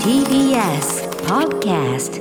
TBS Podcast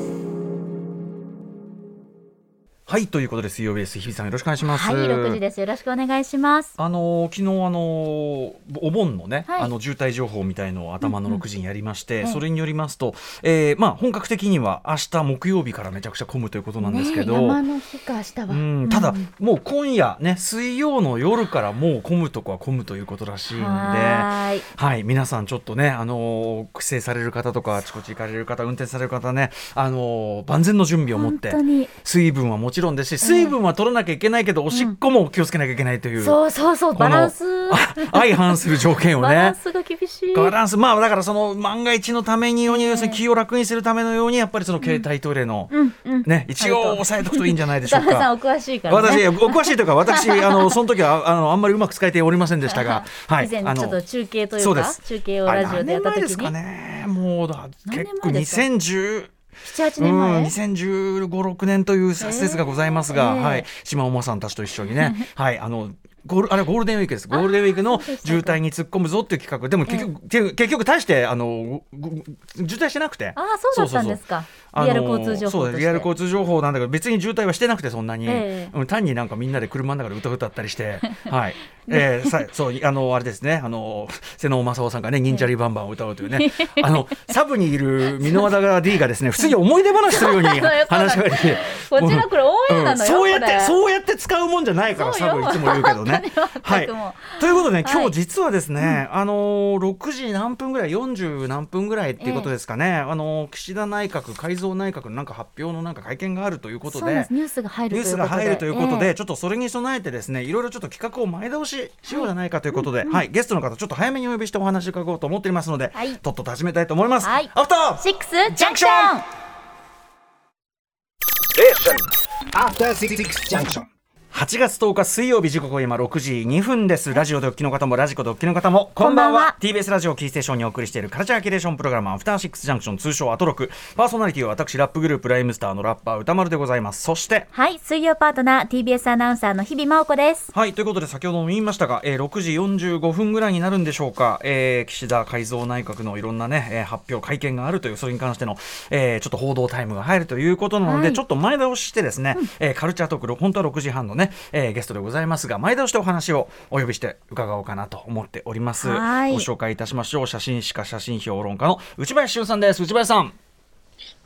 はいということで水曜日です日比さんよろしくお願いしますはい、6時です。よろしくお願いします。あの昨日あのお盆のね、はいあの渋滞情報みたいのを頭の6時にやりまして、うんうんそれによりますと、えーまあ本格的には明日木曜日からめちゃくちゃ混むということなんですけど、ね、山の日か明日は。うんただ、うんもう今夜ね水曜の夜からもう混むとこは混むということらしいんで。はーい。はい、皆さんちょっとね、あのー帰省される方とか、あちこち行かれる方、運転される方ね、あのー万全の準備を持って。水分はもちろんですし、水分は取らなきゃいけないけど、おしっこも気をつけなきゃいけないという、そうそうそう、バランス。あ相反する条件をね。バランスが厳しい。バランスまあだからその万が一のためにように要するに気を楽にするためのようにやっぱりその携帯トイレの。ね一応押さえておくといいんじゃないでしょうか。お詳しいからね。私、お詳しいというか、私、あの、その時は、あの、あんまりうまく使えておりませんでしたが。はい、以前あのちょっと中継といううです中継をラジオでやった時あれ何年前ですかにね。もうだ、結構前ですか？2010。78うん、年前、2015、6年という説がございますが、えーはい、島尾さんたちと一緒にね、はい、あの、ゴールあれゴールデンウィークです。ゴールデンウィークの渋滞に突っ込むぞっていう企画。でも結局、結結局大して、あの、ご渋滞してなくて。ああ、そうだったんですか。あのリアル交通情報リアル交通情報なんだけど別に渋滞はしてなくてそんなに、ええ。うん単になんかみんなで車の中で歌歌ったりして。はい、えー、さそう あのあれですね。あの瀬能正夫さんがね忍者リバンバンを歌うというね。あのサブにいる箕輪田 D がですね普通に思い出話するように 話しかけてこちらこれオンエアなのよ、うん。そうやってそうやって使うもんじゃないからサブいつも言うけどね。はい。ということで、ね、今はい。日実はですね、あのー6時何分ぐらい40何分ぐらいっていうことですかね、あのー岸田内閣改造内閣のなんか発表のなんか会見があるということでそうなんです。ニュースが入るニューということで。スが入るということで、ええちょっとそれに備えてですねいろいろちょっと企画を前倒ししようじゃないかということで、はいゲストの方ちょっと早めにお呼びしてお話を伺おうと思っておりますので、はいとっとと始めたいと思います。はいアフターシックスジャンクション After Six Junction. 8月10日水曜日時刻は今6時2分です。ラジオでお聞きの方もラジコでお聞きの方もこんばんは。TBS ラジオキーステーションにお送りしているカルチャーキュレーションプログラムアフターシックスジャンクション通称アトロク。パーソナリティは私ラップグループライムスターのラッパー歌丸でございます。そしてはい、水曜パートナー TBS アナウンサーの日々真央子です。はいということで先ほども言いましたが、えー6時45分ぐらいになるんでしょうか、えー岸田改造内閣のいろんなね、えー発表会見があるというそれに関しての、えーちょっと報道タイムが入るということなので、はい。ちょっと前倒ししてですね、えーカルチャートーク本当は6時半のね、えーゲストでございますが前倒してお話をお呼びして伺おうかなと思っております。はい。ご紹介いたしましょう。写真史家写真評論家の内林修さんです。内林さん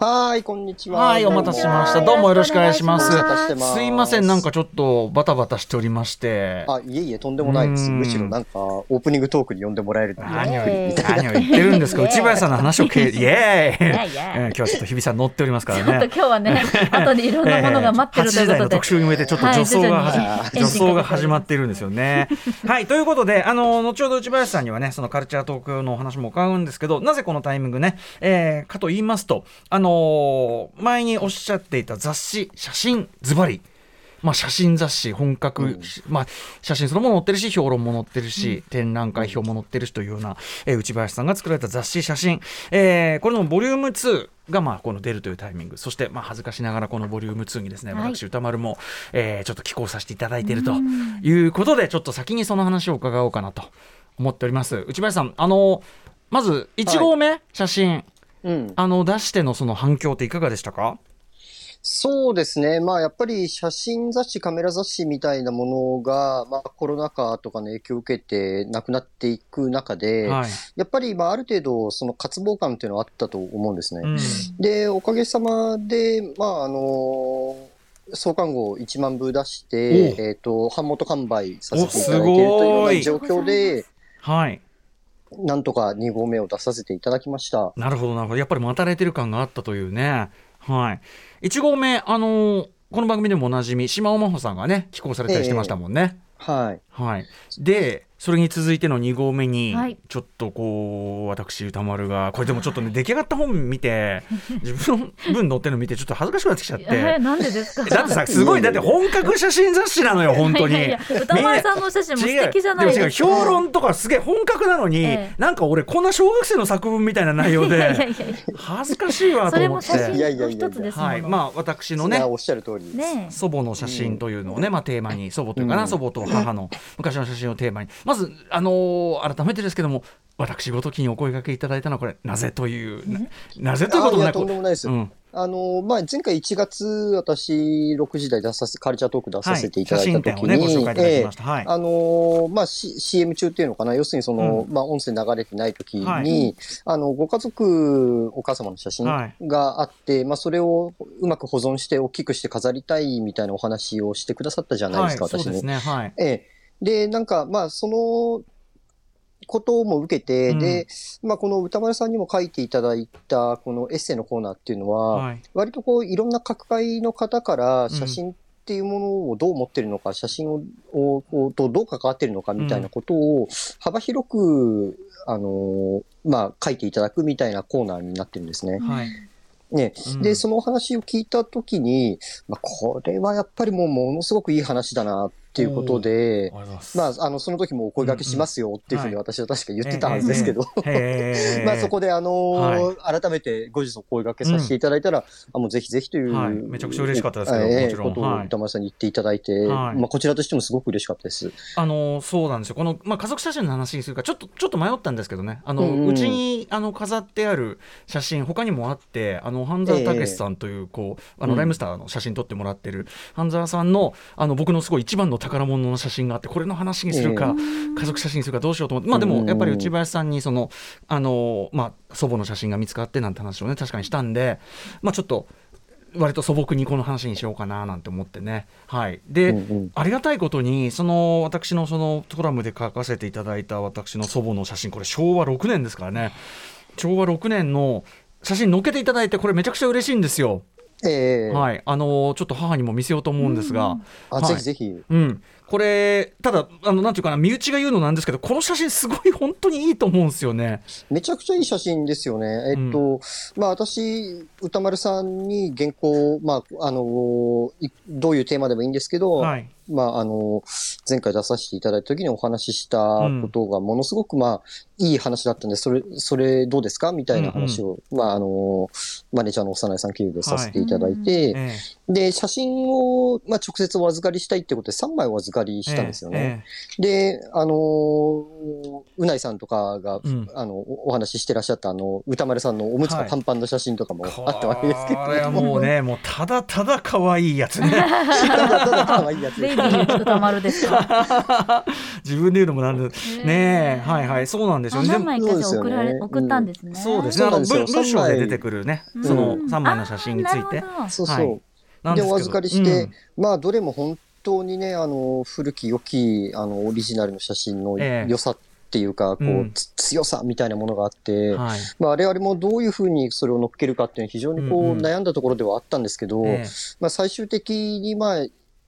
はーい、こんにちは。はいお待たせしました。どうも。よろしくお願いします。す。すいませんなんかちょっとバタバタしておりまして。あ、いえいえ、とんでもないです。うん。むしろなんか、オープニングトークに呼んでもらえるなんて何を言ってるんですか？内林さんの話をけ イエーイ。今日はちょっと日比さん乗っておりますからちょっとね今日はね、後でいろんなものが待ってるという8時台ことで。の特集に向けてちょっと助走が助走が始まっているんですよね。はいということであの後ほど内林さんにはねそのカルチャートークのお話も伺うんですけどなぜこのタイミングね、えーかと言いますとあのー前におっしゃっていた雑誌写真ズバリ。まあ、写真雑誌本格、うん。まあ、写真そのもの載ってるし評論も載ってるし、展覧会表も載ってるしというような、えー内林さんが作られた雑誌写真、えーこれのボリューム2がまあこの出るというタイミング。そしてまあ恥ずかしながらこのボリューム2にですね、はい。私歌丸も、えーちょっと寄稿させていただいているということでちょっと先にその話を伺おうかなと思っております。内林さんあのまず1号目、写真うん。あの出してのその反響っていかがでしたか？そうですね。まあ、やっぱり写真雑誌、カメラ雑誌みたいなものが、まあ、コロナ禍とかの影響を受けてなくなっていく中で、はい、やっぱり、まあ、ある程度、その渇望感っていうのはあったと思うんですね。うんで、おかげさまで、まあ、あの創刊号1万部出して、おえっ、と、版元完売させていただいているというような状況で、はいなんとか2号目を出させていただきました。なるほどなるほど。やっぱり待たれてる感があったというね。はい。1号目あのーこの番組でもおなじみ島尾真帆さんがね寄稿されたりしてましたもんね、はい。はい。でそれに続いての2号目に、はい。ちょっとこう私歌丸がこれでもちょっとね出来上がった本見て 自分の分載ってるの見てちょっと恥ずかしくなってきちゃって。えー、なんでですか？だってさすごいだって本格写真雑誌なのよ本当に。いやいや歌丸さんのお写真も素敵じゃないですか。違う。でも違う評論とかすげえ本格なのに、ええ。なんか俺こんな小学生の作文みたいな内容 いやいやいでやいや。恥ずかしいわそれもと思って。写真の一つですはい、まあ私のねおっしゃる通り。ね祖母の写真というのをね、まあ、テーマに祖母というかな、うん。祖母と母の、昔の写真をテーマに。まずあのー改めてですけども私ごときにお声掛けいただいたのはこれなぜというななぜということもなくとんでもないですうん。あの、まあ、前回1月、私、6時台出させ、カルチャートーク出させていただいたときに、あの、まあ、C、CM 中っていうのかな、要するにその、うまあ、音声流れてないときに、はい。あの、ご家族、お母様の写真はい。があって、まあ、それをうまく保存して大きくして飾りたいみたいなお話をしてくださったじゃないですか、はい、そう私にです。ね。はい。ええ。で、なんか、まあ、その、ことも受けて、うん。で、まあ、この歌丸さんにも書いていただいた、このエッセイのコーナーっていうのは、はい。割とこう、いろんな各界の方から写真っていうものをどう思ってるのか、写真を、をとどう関わってるのかみたいなことを幅広く、あの、まあ、書いていただくみたいなコーナーになってるんですね。はい。ね。うん。で、そのお話を聞いたときに、まあ、これはやっぱりもうものすごくいい話だなっていうことで、まあ、あの、その時もお声掛けしますよっていうふうにうん私は確か言ってたはずですけど、まあそこであのー改めて後日お声掛けさせていただいたら、あもうぜひぜひという、はい。めちゃくちゃ嬉しかったですけどええもちろん。ことはい。を歌丸さんに言っていただいて、はい。まあこちらとしてもすごく嬉しかったです。あのそうなんですよ。この、まあ、家族写真の話にするかちょっとちょっと迷ったんですけどね。あの、うちにあの飾ってある写真他にもあってあの半沢武さんという、こうあのうん。ライムスターの写真撮ってもらってる半沢さんのあの僕のすごい一番の宝物の写真があってこれの話にするか、家族写真にするかどうしようと思ってまあでもやっぱり内林さんにそのあの、まあ、祖母の写真が見つかってなんて話をね確かにしたんでまあちょっと割と素朴にこの話にしようかななんて思ってね。はい、で、うんうん。ありがたいことにその私のそのコラムで書かせていただいた私の祖母の写真これ昭和6年ですからね。昭和6年の写真載っけていただいてこれめちゃくちゃ嬉しいんですよ。ええ。はい、あのちょっと母にも見せようと思うんですが。あ、はい。ぜひぜひ。うん、これただあのなんていうかな身内が言うのなんですけどこの写真すごい本当にいいと思うんですよね。めちゃくちゃいい写真ですよね。えっと、まあ私、歌丸さんに原稿、まあ、あの、いどういうテーマでもいいんですけど、はい。まあ、あの、前回出させていただいた時にお話ししたことがものすごく、まあ、いい話だったんで、それ、それどうですか？みたいな話を、まあ、あの、マネージャーの幼いさん経由でさせていただいて、えで、写真を、まあ、直接お預かりしたいってことで3枚お預かりえしたんですよね。えで、あのうないさんとかが、うん。あの、おお話ししてらっしゃった、あの、歌丸さんのおむつがパンパンの写真とかもえあったわけですけど、はもうね もうただただ可愛いやつね。ただただ可愛いやつ。ベイビー歌丸ですか。自分で言うのもなんで。ねえはいはい。そうなんですよ。あね。何枚か送られ、そうですよね。送ったんですね。そうですね。あのそうなんですよ。文文章で出てくるね、うん。その3枚の写真について。そうそう。で、お預かりして、うん。まあ、どれも本当にね、あの、古き良き、あの、オリジナルの写真のええ。良さっていうか、こう、うん。つ強さみたいなものがあって、はい。まあ、我々もどういうふうにそれを乗っけるかっていうのは非常にこう、うんうん悩んだところではあったんですけど、ええ。まあ、最終的に、まあ、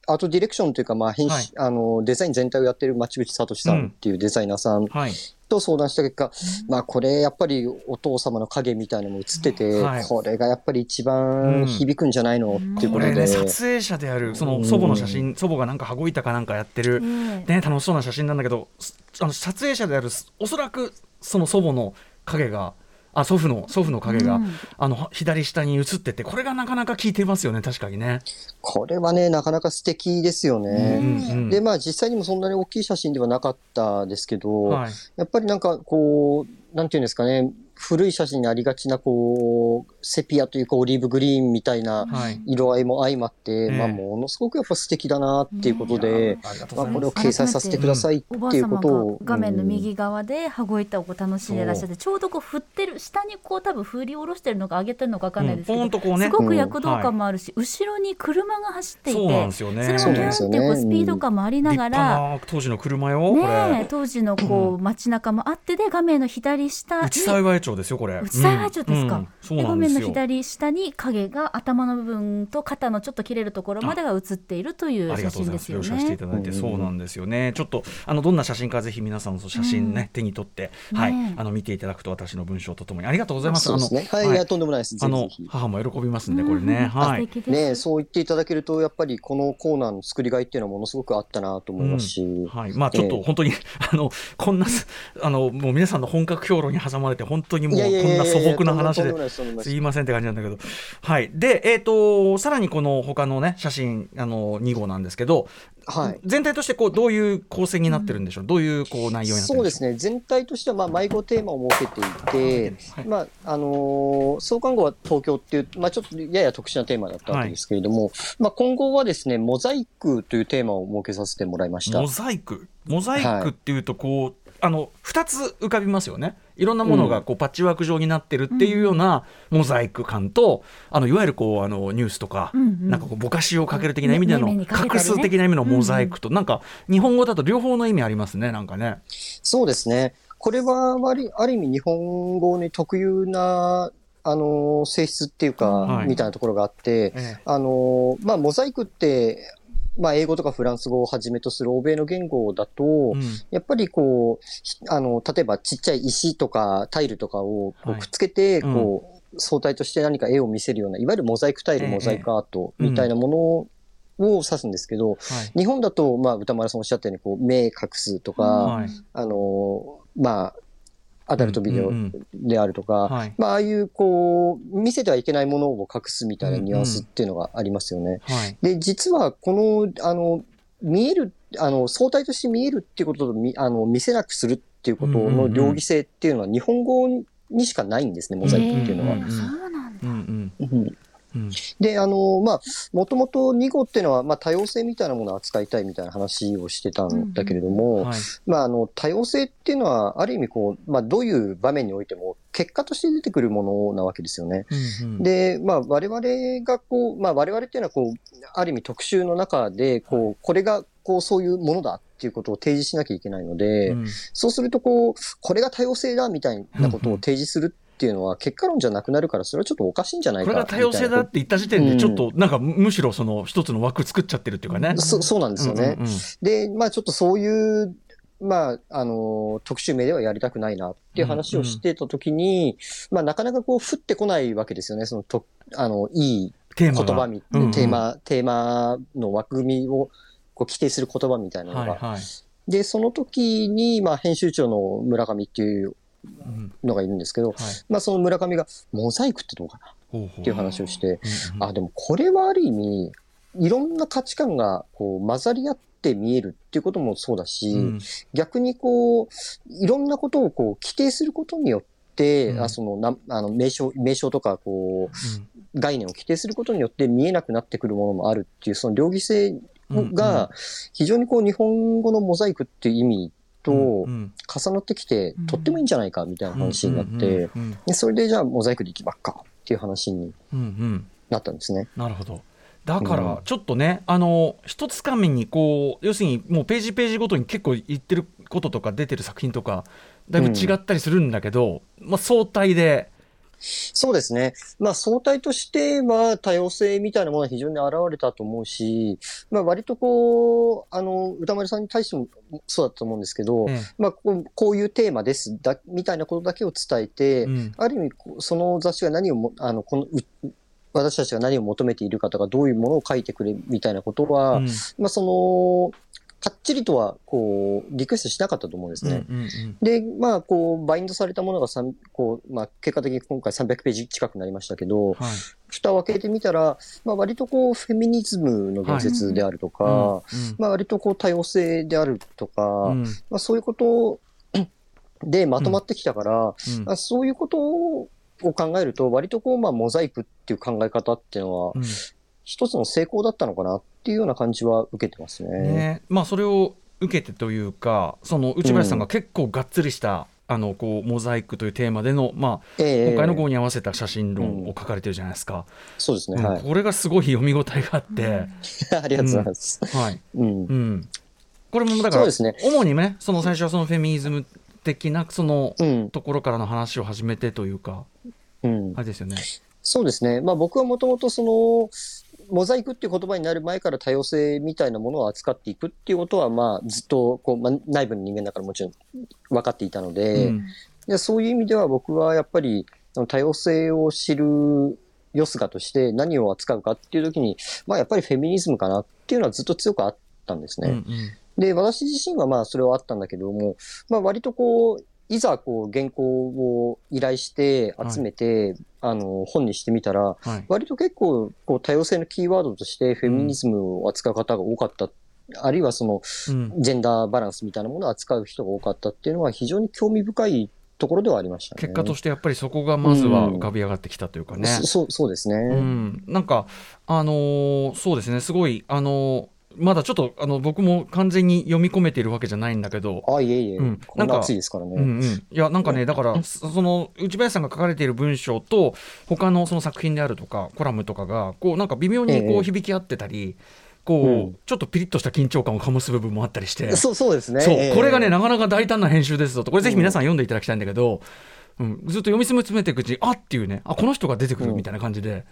アートディレクションというか、まあ、編集、はい。あの、デザイン全体をやってる町口聡さんっていうデザイナーさんはい。と相談した結果、まあ、これ、やっぱりお父様の影みたいなのも映ってて、はい。これがやっぱり一番響くんじゃないの、っていうことで。ね撮影者であるその祖母の写真、祖母がなんか羽子板かなんかやってる、ええね楽しそうな写真なんだけど、すあの撮影者であるおそらくその祖母の影が。あ祖父の祖父の影が、うんあの左下に映っててこれがなかなか効いてますよね確かにね。これはね、なかなか素敵ですようんね。うんで、まあ実際にもそんなに大きい写真ではなかったですけど、はいやっぱりなんかこう、なんていうんですかね、古い写真にありがちなこう、セピアというかオリーブグリーンみたいなはい。色合いも相まって、ええまあものすごくやっぱ素敵だなっていうこといで、まあこれを掲載させてくださいっおばあていうことを。画面のうん右側で羽子板をこう楽しんでらっしゃってちょうどこう振ってる下にこう多分振り下ろしてるのか上げてるのか分かんないですけど、うんポンとこうね。すごく躍動感もあるし、後ろに車が走っていてそうなんですよね。それもギューンってこうスピード感もありなが立ら、派な当時の車よ、こね当時のこう街中もあってで画面の左下に内幸町ですよこれ。内幸町ですか。うん。うん。面のなんですよ。左下に影が頭の部分と肩のちょっと切れるところまでが映っているというありが写とうございます。真ですよ了承していね。ただいて、うんそうなんです。よね。ちょっとあのどんな写真かぜひ皆さんの写真ね、うん。手に取って、はい。ねあの見ていただくと私の文章とともに。ありがとうございます。そうですね。あのはい、いや、とんでもないです。ぜあの。母も喜びますんでこれうん。ね、はい。ねそう言っていただけると、やっぱりこのコーナーの作りがいっていうのはものすごくあったなと思いますし、はい、まあちょっとええ。本当に、あのこんなあのもう皆さんの本格評論に挟まれて本当にもうこんな素朴な話ですいませんって感じなんだけど。はい。でえっ、とさらにこの他のね写真あの2号なんですけど、はい。全体としてこうどういう構成になってるんでしょう、どういうこう内容になってるんでしょそうですね、全体としてはまあ迷子テーマを設けていて、はい。まああのー創刊号は東京っていう、まあ、ちょっとやや特殊なテーマだったわけですけれども、まあ、今後はですね、モザイクというテーマを設けさせてもらいました。モ。ザイク？モザイクっていうとこう、あの2つ浮かびますよね。いろんなものがこうパッチワーク状になってるっていうようなモザイク感と、あのいわゆるこうあのニュースとか、なんかこうぼかしをかける的な意味での、画数的な意味のモザイクと、なんか日本語だと両方の意味ありますねなんかね。そうですね。これは割ある意味日本語に特有な、あのー性質っていうか、はい。みたいなところがあって、えあのーまあ、モザイクって、まあ、英語とかフランス語をはじめとする欧米の言語だと、うん。やっぱりこう、ひあの、例えばちっちゃい石とかタイルとかをくっつけて、うん。こう、相対として何か絵を見せるような、いわゆるモザイクタイル、ええモザイクアートみたいなものを指すんですけど、はい。日本だと、まあ、歌丸さんおっしゃったように、こう、目隠すとか、はい。あの、まあ、アダルトビデオうん。であるとか、はい。まあ、ああいう、こう、見せてはいけないものを隠すみたいなニュアンスっていうのがありますよね。はい。で、実は、この、あの、見える、あの、相対として見えるっていうことと、みあの、見せなくするっていうことの両義性っていうのは、日本語にしかないんですね、モザイクっていうのは。うんうんそうなん。だ。うんうんうん。うんで、あの、まあ、もともと2号っていうのは、まあ、多様性みたいなものを扱いたいみたいな話をしてたんだけれども、はい。まあ、あの、多様性っていうのは、ある意味こう、まあ、どういう場面においても、結果として出てくるものなわけですよね。うんうん。で、まあ、我々がこう、まあ、我々っていうのはこう、ある意味特集の中で、こう、これが、こう、そういうものだっていうことを提示しなきゃいけないので、うん。そうするとこう、これが多様性だみたいなことを提示するっていうのは、結果論じゃなくなるから、それはちょっとおかしいんじゃないかこれが多様性だって言った時点でちょっとなんかむしろその一つの枠作っちゃってるっていうかね。そそうなんですよね。うんうんうんで、まあちょっとそういう、まあ、あの、特集名ではやりたくないなっていう話をしてたときに、まあなかなかこう降ってこないわけですよね。そのと、あの、いい言葉み、うんうんテーマ、テーマの枠組みをこう規定する言葉みたいなのが。はいはい。で、その時に、まあ編集長の村上っていううんのがいるんですけど、はい。まあその村上が、モザイクってどうかなっていう話をして、うんうんあ、でもこれはある意味、いろんな価値観がこう混ざり合って見えるっていうこともそうだし、うん。逆にこう、いろんなことをこう規定することによって、うん。あそのなあの名称、名称とかこう、概念を規定することによって見えなくなってくるものもあるっていう、その両義性うんが、非常にこう日本語のモザイクっていう意味とうんうん。重なってきて、うん。とってもいいんじゃないかみたいな話になって、それでじゃあモザイクでいきばっかっていう話にうんうん。なったんですね。なるほど。だかうん。らちょっとね、あの一つかみにこう要するにもうページページごとに結構言ってることとか出てる作品とかだいぶ違ったりするんだけど、まあ相対で、そうですね。まあ相対としては多様性みたいなものは非常に現れたと思うし、まあ割とこう、あの、歌丸さんに対してもそうだと思うんですけど、えまあこうこういうテーマですだ、みたいなことだけを伝えて、えうん。ある意味その雑誌が何をも、あの、この、う私たちが何を求めているかとか、どういうものを書いてくれみたいなことは、うん。まあその、かっちりとは、こう、リクエストしなかったと思うんですね。うんうんうん。で、まあ、こう、バインドされたものが三こう、まあ、結果的に今回300ページ近くなりましたけど、はい。蓋を開けてみたら、まあ、割とこう、フェミニズムの言説であるとか、うんまあ、割とこう、多様性であるとか、うん。まあ、そういうことでまとまってきたから、うん。まあそういうことを考えると、割とこう、まあ、モザイクっていう考え方っていうのは、うん一つの成功だったのかなっていうような感じは受けてますね。ねまあ、それを受けてというかその内林さんが結構がっつりした、あのこうモザイクというテーマでの、まあ、ええ今回の号に合わせた写真論を書かれてるじゃないですか、そうですね。うんはい。これがすごい読み応えがあって、ありがとうございます。はいうん。うん、これもだから、そうですね主にねその最初はそのフェミニズム的なそのうん。ところからの話を始めてというかうんあ。れですよね。そうですね。まあ僕はもともとその、モザイクっていう言葉になる前から多様性みたいなものを扱っていくっていうことは、まあずっとこう、まあ、内部の人間だからもちろん分かっていたので、うんでそういう意味では僕はやっぱり多様性を知るよすがとして何を扱うかっていう時に、まあやっぱりフェミニズムかなっていうのはずっと強くあったんですね。うんうんで、私自身はまあそれはあったんだけども、まあ割とこう、いざこう原稿を依頼して集めて、あの、本にしてみたら、はい割と結構こう多様性のキーワードとしてフェミニズムを扱う方が多かった。あるいはそのうんジェンダーバランスみたいなものを扱う人が多かったっていうのは非常に興味深いところではありましたね。結果としてやっぱりそこがまずは浮かび上がってきたというかね。そそうそうですね。うん、なんか、あのーそうですね、すごい、あのーまだちょっとあの僕も完全に読み込めているわけじゃないんだけど、あ、いえいえ、うん。ななんか暑いですからね。うんうん、いやなんかねだからそその内林さんが書かれている文章と他のその作品であるとかコラムとかがこうなんか微妙にこええ。う響き合ってたり、こう、うん。ちょっとピリッとした緊張感を醸す部分もあったりして。そうそうですね。そうええ。これがねなかなか大胆な編集ですぞと。これぜひ皆さん読んでいただきたいんだけど、うんずっと読み進めていくうちにあっていうねあこの人が出てくるみたいな感じで、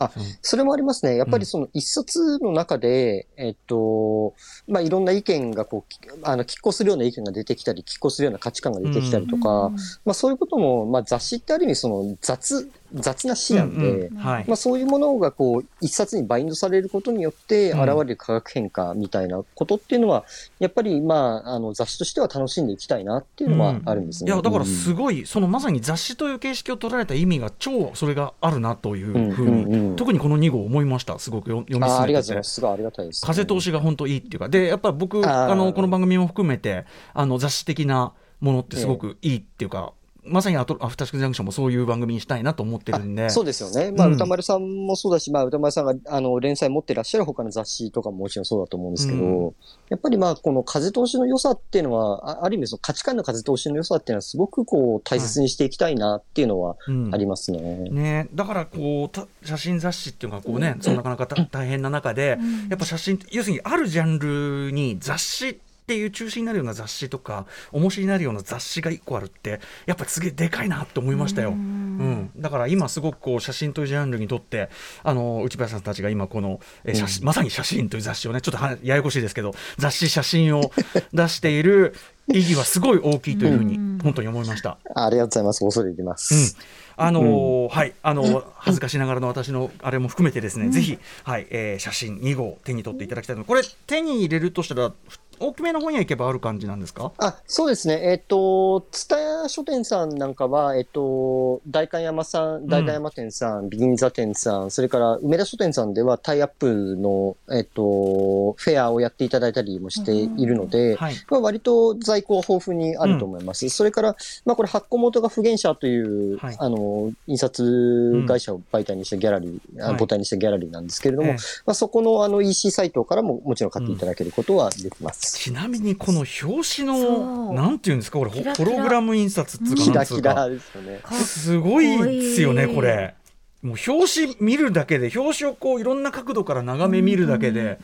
あ、それもありますね。やっぱりその一冊の中で、えっと、まあ、いろんな意見がこう、きあの、拮抗するような意見が出てきたり、拮抗するような価値観が出てきたりとか、うん。まあ、そういうことも、まあ、雑誌ってある意味その雑、雑な詩なんで、うんうん。はい。まあ、そういうものがこう、一冊にバインドされることによってうん。現れる化学変化みたいなことっていうのは、やっぱり、まあ、あの、雑誌としては楽しんでいきたいなっていうのはあるんですね。いやだからうんすごい、そのまさに雑誌という形式を取られた意味が超それがあるなというふうに、うんうん。うん特にこの2号思いましたすごく読読みあありがとうございます。すごいありがたいです、風通しが本当いいっていうかでやっぱ僕あのこの番組も含めてあの雑誌的なものってすごくいいっていうか、まさにアトアフターシックスジャンクションもそういう番組にしたいなと思ってるんで。そうですよね。まあ、うん。歌丸さんもそうだし、まあ、歌丸さんが、あの、連載持ってらっしゃる他の雑誌とかももちろんそうだと思うんですけど、うん。やっぱりまあ、この風通しの良さっていうのは、あある意味その価値観の風通しの良さっていうのはすごくこう、大切にしていきたいなっていうのはうん。ありますね。ね、だからこうた写真雑誌っていうのがこうね、そのなかなかた大変な中で、うん。やっぱ写真要するにあるジャンルに雑誌っていう中心になるような雑誌とか重しになるような雑誌が1個あるってやっぱりすげえでかいなって思いましたよ。ううんんだから今すごくこう写真というジャンルにとってあの内林さんたちが今この、えー写真まさに写真という雑誌をねちょっとはややこしいですけど雑誌写真を出している意義はすごい大きいというふうにうん本当に思いました。ありがとうございます。恐れ入ります。あのーはい、あのー恥ずかしながらの私のあれも含めてですね、ぜひ、はい、えー写真2号手に取っていただきたいのでこれ手に入れるとしたらふ大きめの本屋行けばある感じなんですか？あ、そうですね。えっ、と、蔦屋書店さんなんかは、えっ、と、代官山さん、代官山店さん、銀座店さん、それから梅田書店さんではタイアップの、えっ、と、フェアをやっていただいたりもしているので、はい、まあ、割と在庫は豊富にあると思います。それから、まあ、これ発行元が不言者という、はいあの、印刷会社を媒体にしたギャラリー、あはい母体にしたギャラリーなんですけれども、ええまあ、そこのあの EC サイトからももちろん買っていただけることはできます。ちなみにこの表紙そのう。なんていうんですか？これホキラキラ。ホログラム印刷っつうかキラキなんつうかラですよね。すごいですよねこれ。もう表紙見るだけで表紙をこういろんな角度から眺め見るだけで、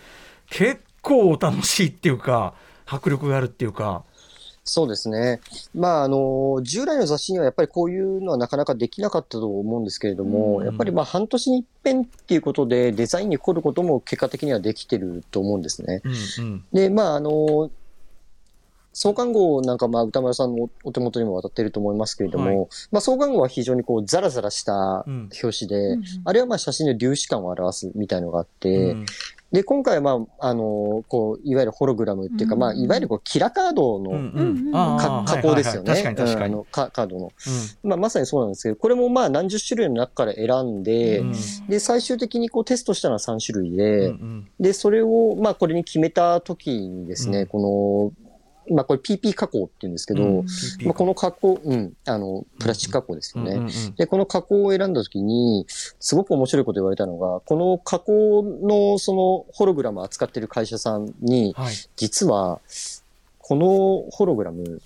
結構楽しいっていうか迫力があるっていうか。そうですね。まあ、あの、従来の雑誌にはやっぱりこういうのはなかなかできなかったと思うんですけれども、うん。やっぱりまあ半年に一遍っていうことでデザインに凝ることも結果的にはできてると思うんですね。うんうん。で、まあ、あの、創刊号なんか、まあ、歌丸さんのお手元にも渡っていると思いますけれども、はまあ、創刊号は非常にこう、ザラザラしたうん。表紙で、うん。あれはまあ、写真の粒子感を表すみたいのがあって、うんで、今回はまあ、あの、こう、いわゆるホログラムっていうか、うんまあ、いわゆるこう、キラカードの、うんうん加工ですよね。はいはいはい。確かに確かに。うんあのカカードの。うん。まあ、まさにそうなんですけど、これもまあ何十種類の中から選んで、うんで、最終的にこうテストしたのは3種類で、うんうん。で、それを、まあこれに決めた時にですね、うん。この、まあこれ PP 加工って言うんですけど、うん。まあ、この加工、うん、あの、プラスチック加工ですよね。うんうんうんで、この加工を選んだ時に、すごく面白いこと言われたのが、この加工のそのホログラムを扱ってる会社さんに、はい。実は、このホログラム、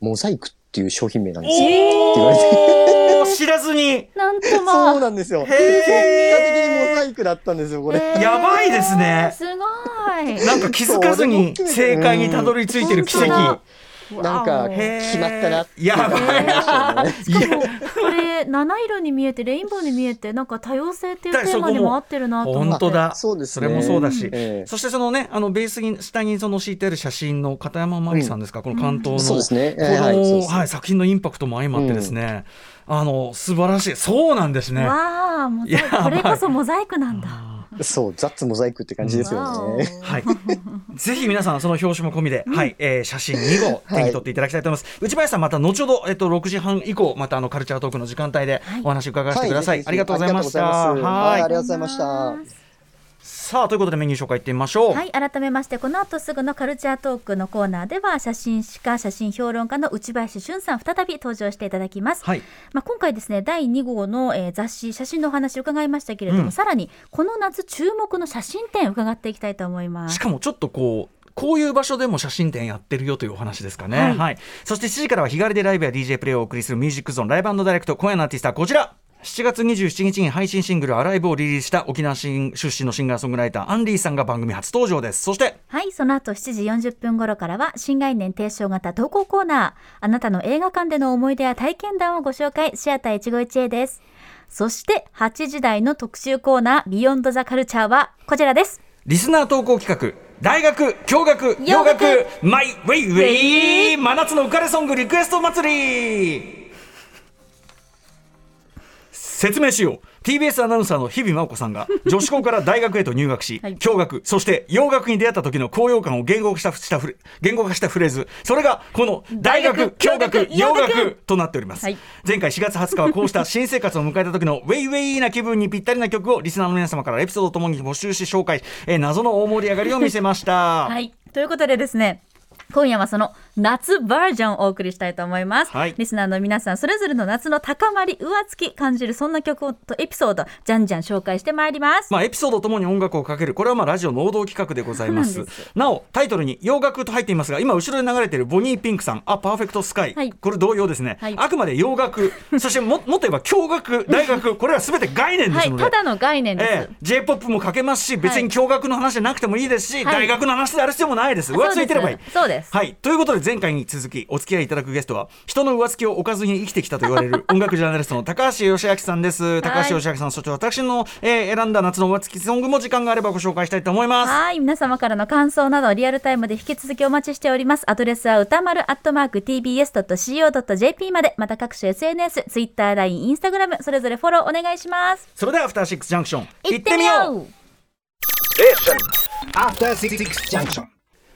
モザイクっていう商品名なんですよ。お言われてー知らずになんとそうまあなんですよ。へー結果的にモザイクだったんですよ、これ。えーやばいですねすごいなんか気づかずに正解にたどり着いてる奇跡。本なんか、決まったなやばい な。しかもこれ七色に見えてレインボーに見えてなんか多様性っていうテーマにも合ってるなと思って本当だ。そうですねそれもそうだし。ええそしてそのね、あのベースに下にその敷いてある写真の片山真理さんですか、この関東の、そうですね。こええはい、はい、作品のインパクトも相まってですね、あの素晴らしい。そうなんですね。わあこれこそモザイクなんだ そう、ザッツモザイクって感じですよね。はい。ぜひ皆さん、その表紙も込みで、はい、えー写真2号手に取っていただきたいと思います。内林さん、また後ほど、えっと、6時半以降、またあのカルチャートークの時間帯でお話伺わせてください。ありがとうございました。はい、あはい。りがとうございました。さあ、ということでメニュー紹介いってみましょう。はい、改めましてこの後すぐのカルチャートークのコーナーでは写真史家写真評論家の内林俊さん再び登場していただきます。はい。まあ、今回ですね第2号の、えー雑誌写真のお話を伺いましたけれども、うんさらにこの夏注目の写真展を伺っていきたいと思います。しかもちょっとこうこういう場所でも写真展やってるよというお話ですかね。は。はいいそして7時からは日帰りでライブや DJ プレイをお送りするミュージックゾーンライブダイレクト今夜のアーティストはこちら。7月27日に配信シングル「アライブ」をリリースした沖縄出身のシンガーソングライターアンディさんが番組初登場ですそしてはい、その後7時40分頃からは新概念提唱型投稿コーナー。あなたの映画館での思い出や体験談をご紹介、シアター一期一会です。そして8時台の特集コーナー、ビヨンドザカルチャーはこちらです。リスナー投稿企画大学共学洋楽マイウェイウェイ真夏の浮かれソングリクエスト祭り説明しよう。TBS アナウンサーの日々真央子さんが 女子校から大学へと入学し、はい。共学そして洋楽に出会った時の高揚感を言語化したしたフレ言語化したフレーズ。それがこの大学共学洋楽となっております、はい。前回4月20日はこうした 新生活を迎えた時のウェイウェイな気分にぴったりな曲をリスナーの皆様からエピソードともに募集し紹介、えー謎の大盛り上がりを見せました。はい。ということでですね、今夜はその夏バージョンをお送りしたいと思います、はい。リスナーの皆さんそれぞれの夏の高まり浮つき感じるそんな曲とエピソードじゃんじゃん紹介してまいります、まあ、エピソードともに音楽をかける。これはまあラジオ能動企画でございます。なおタイトルに洋楽と入っていますが今後ろで流れているボニーピンクさんあパーフェクトスカイ、はい。これ同様ですね、はい。あくまで洋楽。そしてももっと言えば共学大学。これは全て概念ではいすので、ただの概念です、ええ、J-POP もかけますし別に共学の話じゃなくてもいいですし、はい。大学の話である必要もないです。浮ついてればいい。そうです。はい。ということで、前回に続き、お付き合いいただくゲストは、人の上付きを置かずに生きてきたと言われる 音楽ジャーナリストの高橋義明さんです。高橋義明さん、そして私の、えー選んだ夏の上付きソングも時間があればご紹介したいと思います。はい皆様からの感想などリアルタイムで引き続きお待ちしておりますアドレスは歌丸アットマーク tbs.co.jp までまた各種 SNS、Twitter、LINE、Instagram それぞれフォローお願いしますそれでは、アフターシックスジャンクション、行ってみよう After Six Junction.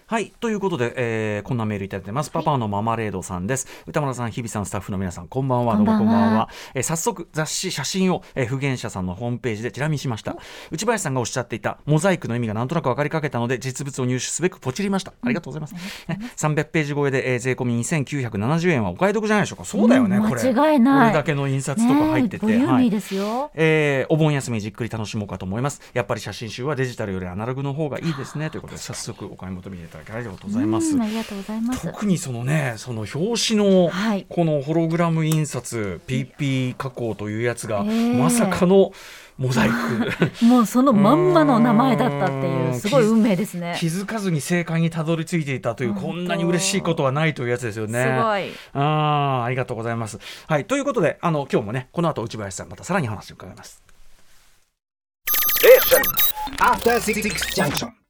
はい。ということで、えーこんなメールいただいてます。パパのママレードさんです。歌村さん、日比さん、スタッフの皆さん、こんばんは。どうもこんばんは。えー早速、雑誌、写真を、えー、不言者さんのホームページでチラ見しました。内林さんがおっしゃっていたモザイクの意味がなんとなく分かりかけたので、実物を入手すべくポチりました。ありがとうございます。ね、300ページ超えで、えー税込み2970円はお買い得じゃないでしょうか。そうだよね、うんこれ。間違いないこれだけの印刷とか入ってて。ねはいミーですよ、えーお盆休みじっくり楽しもうかと思います。やっぱり写真集はデジタルよりアナログの方がいいですね。ということで、早速お買い求めていただきありがとうございます。うんありがとうございます特にそのね、その表紙のはいこのホログラム印刷、PP 加工というやつが、ええまさかのモザイク。もうそのまんまの名前だったっていううんすごい運命ですね気づかずに正解にたどり着いていたという、こんなに嬉しいことはないというやつですよね。すごいあーありがとうございます。はい、ということで、あの今日もね、この後内林さん、またさらに話を伺います。After Six Junction.